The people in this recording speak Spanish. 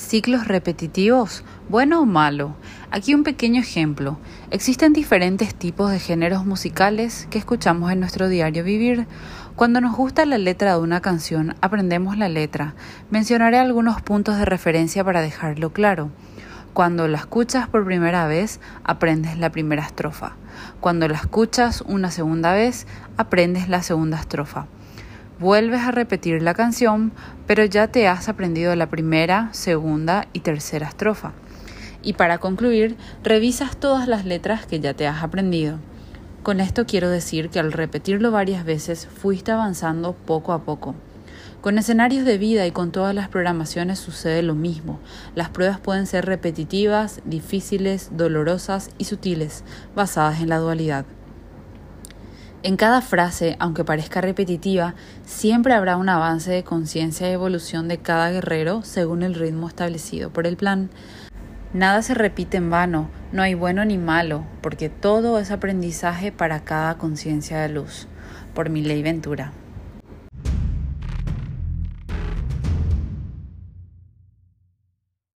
Ciclos repetitivos, bueno o malo. Aquí un pequeño ejemplo. Existen diferentes tipos de géneros musicales que escuchamos en nuestro diario vivir. Cuando nos gusta la letra de una canción, aprendemos la letra. Mencionaré algunos puntos de referencia para dejarlo claro. Cuando la escuchas por primera vez, aprendes la primera estrofa. Cuando la escuchas una segunda vez, aprendes la segunda estrofa. Vuelves a repetir la canción, pero ya te has aprendido la primera, segunda y tercera estrofa. Y para concluir, revisas todas las letras que ya te has aprendido. Con esto quiero decir que al repetirlo varias veces fuiste avanzando poco a poco. Con escenarios de vida y con todas las programaciones sucede lo mismo. Las pruebas pueden ser repetitivas, difíciles, dolorosas y sutiles, basadas en la dualidad. En cada frase, aunque parezca repetitiva, siempre habrá un avance de conciencia y evolución de cada guerrero según el ritmo establecido por el plan. Nada se repite en vano, no hay bueno ni malo, porque todo es aprendizaje para cada conciencia de luz. Por mi ley Ventura.